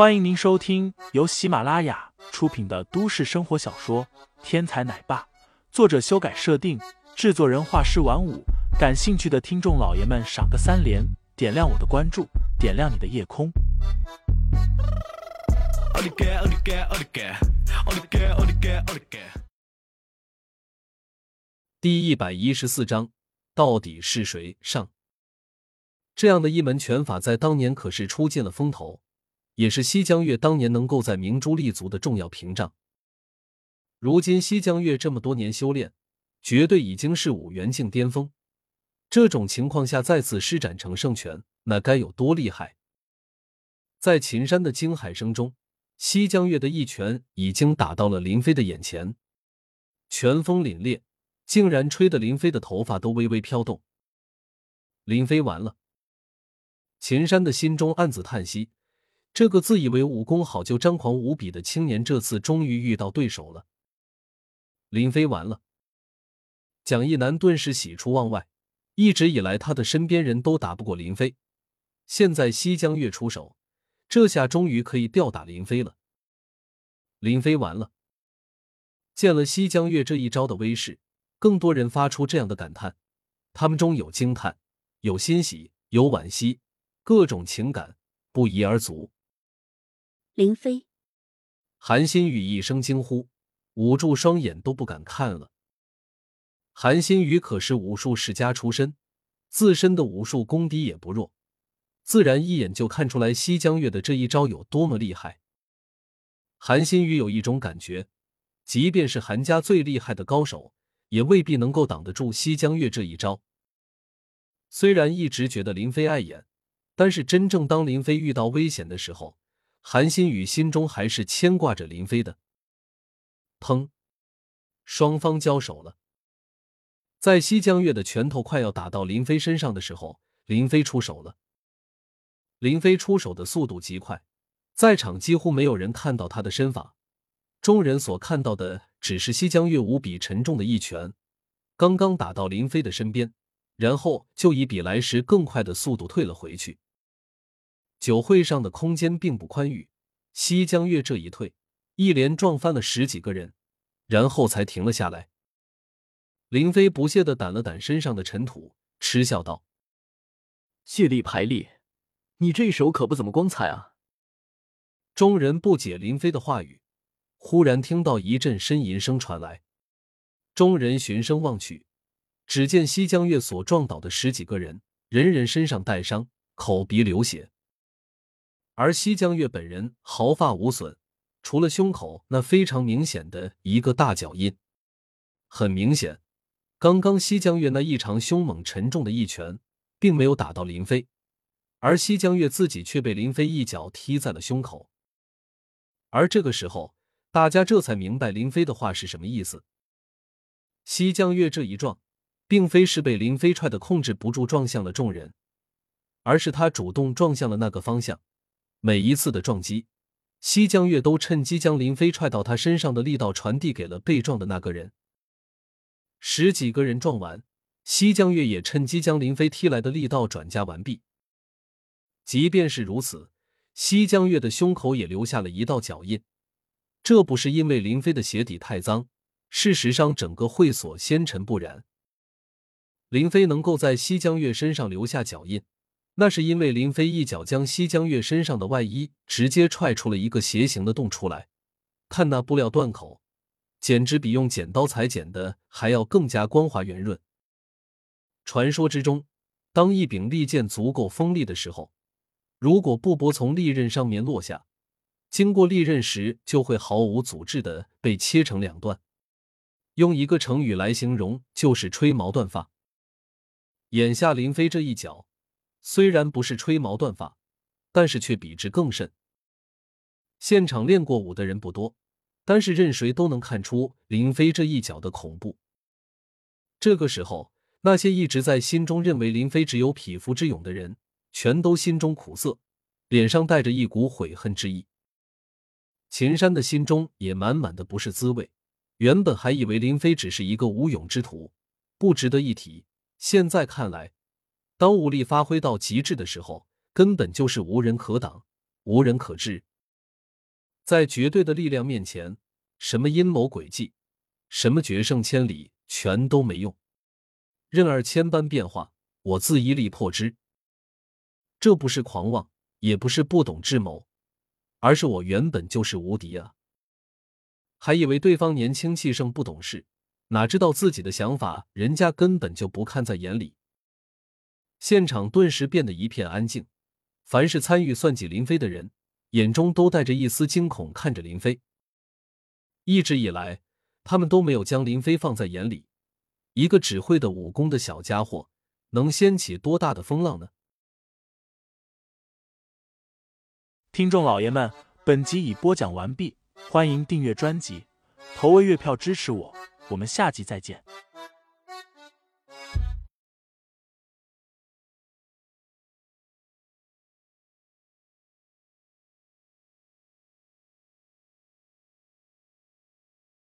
欢迎您收听由喜马拉雅出品的都市生活小说《天才奶爸》，作者修改设定，制作人画师晚舞。感兴趣的听众老爷们，赏个三连，点亮我的关注，点亮你的夜空。第一百一十四章，到底是谁上？这样的一门拳法，在当年可是出尽了风头。也是西江月当年能够在明珠立足的重要屏障。如今西江月这么多年修炼，绝对已经是五元境巅峰。这种情况下再次施展成圣拳，那该有多厉害？在秦山的惊骇声中，西江月的一拳已经打到了林飞的眼前，拳风凛冽，竟然吹得林飞的头发都微微飘动。林飞完了，秦山的心中暗自叹息。这个自以为武功好就张狂无比的青年，这次终于遇到对手了。林飞完了，蒋一南顿时喜出望外。一直以来，他的身边人都打不过林飞，现在西江月出手，这下终于可以吊打林飞了。林飞完了，见了西江月这一招的威势，更多人发出这样的感叹，他们中有惊叹，有欣喜，有惋惜，各种情感不一而足。林飞，韩新宇一声惊呼，捂住双眼都不敢看了。韩新宇可是武术世家出身，自身的武术功底也不弱，自然一眼就看出来西江月的这一招有多么厉害。韩新宇有一种感觉，即便是韩家最厉害的高手，也未必能够挡得住西江月这一招。虽然一直觉得林飞碍眼，但是真正当林飞遇到危险的时候，韩新宇心中还是牵挂着林飞的。砰！双方交手了。在西江月的拳头快要打到林飞身上的时候，林飞出手了。林飞出手的速度极快，在场几乎没有人看到他的身法，众人所看到的只是西江月无比沉重的一拳，刚刚打到林飞的身边，然后就以比来时更快的速度退了回去。酒会上的空间并不宽裕，西江月这一退，一连撞翻了十几个人，然后才停了下来。林飞不屑的掸了掸身上的尘土，嗤笑道：“借力排力，你这一手可不怎么光彩啊！”众人不解林飞的话语，忽然听到一阵呻吟声传来，众人循声望去，只见西江月所撞倒的十几个人，人人身上带伤，口鼻流血。而西江月本人毫发无损，除了胸口那非常明显的一个大脚印。很明显，刚刚西江月那异常凶猛沉重的一拳，并没有打到林飞，而西江月自己却被林飞一脚踢在了胸口。而这个时候，大家这才明白林飞的话是什么意思。西江月这一撞，并非是被林飞踹的控制不住撞向了众人，而是他主动撞向了那个方向。每一次的撞击，西江月都趁机将林飞踹到他身上的力道传递给了被撞的那个人。十几个人撞完，西江月也趁机将林飞踢来的力道转嫁完毕。即便是如此，西江月的胸口也留下了一道脚印。这不是因为林飞的鞋底太脏，事实上整个会所纤尘不染。林飞能够在西江月身上留下脚印。那是因为林飞一脚将西江月身上的外衣直接踹出了一个斜形的洞出来，看那布料断口，简直比用剪刀裁剪的还要更加光滑圆润。传说之中，当一柄利剑足够锋利的时候，如果布帛从利刃上面落下，经过利刃时就会毫无阻滞的被切成两段。用一个成语来形容，就是吹毛断发。眼下林飞这一脚。虽然不是吹毛断发，但是却比之更甚。现场练过武的人不多，但是任谁都能看出林飞这一脚的恐怖。这个时候，那些一直在心中认为林飞只有匹夫之勇的人，全都心中苦涩，脸上带着一股悔恨之意。秦山的心中也满满的不是滋味。原本还以为林飞只是一个无勇之徒，不值得一提，现在看来。当武力发挥到极致的时候，根本就是无人可挡，无人可治。在绝对的力量面前，什么阴谋诡计，什么决胜千里，全都没用。任尔千般变化，我自一力破之。这不是狂妄，也不是不懂智谋，而是我原本就是无敌啊！还以为对方年轻气盛不懂事，哪知道自己的想法人家根本就不看在眼里。现场顿时变得一片安静，凡是参与算计林飞的人，眼中都带着一丝惊恐看着林飞。一直以来，他们都没有将林飞放在眼里。一个只会的武功的小家伙，能掀起多大的风浪呢？听众老爷们，本集已播讲完毕，欢迎订阅专辑，投喂月票支持我，我们下集再见。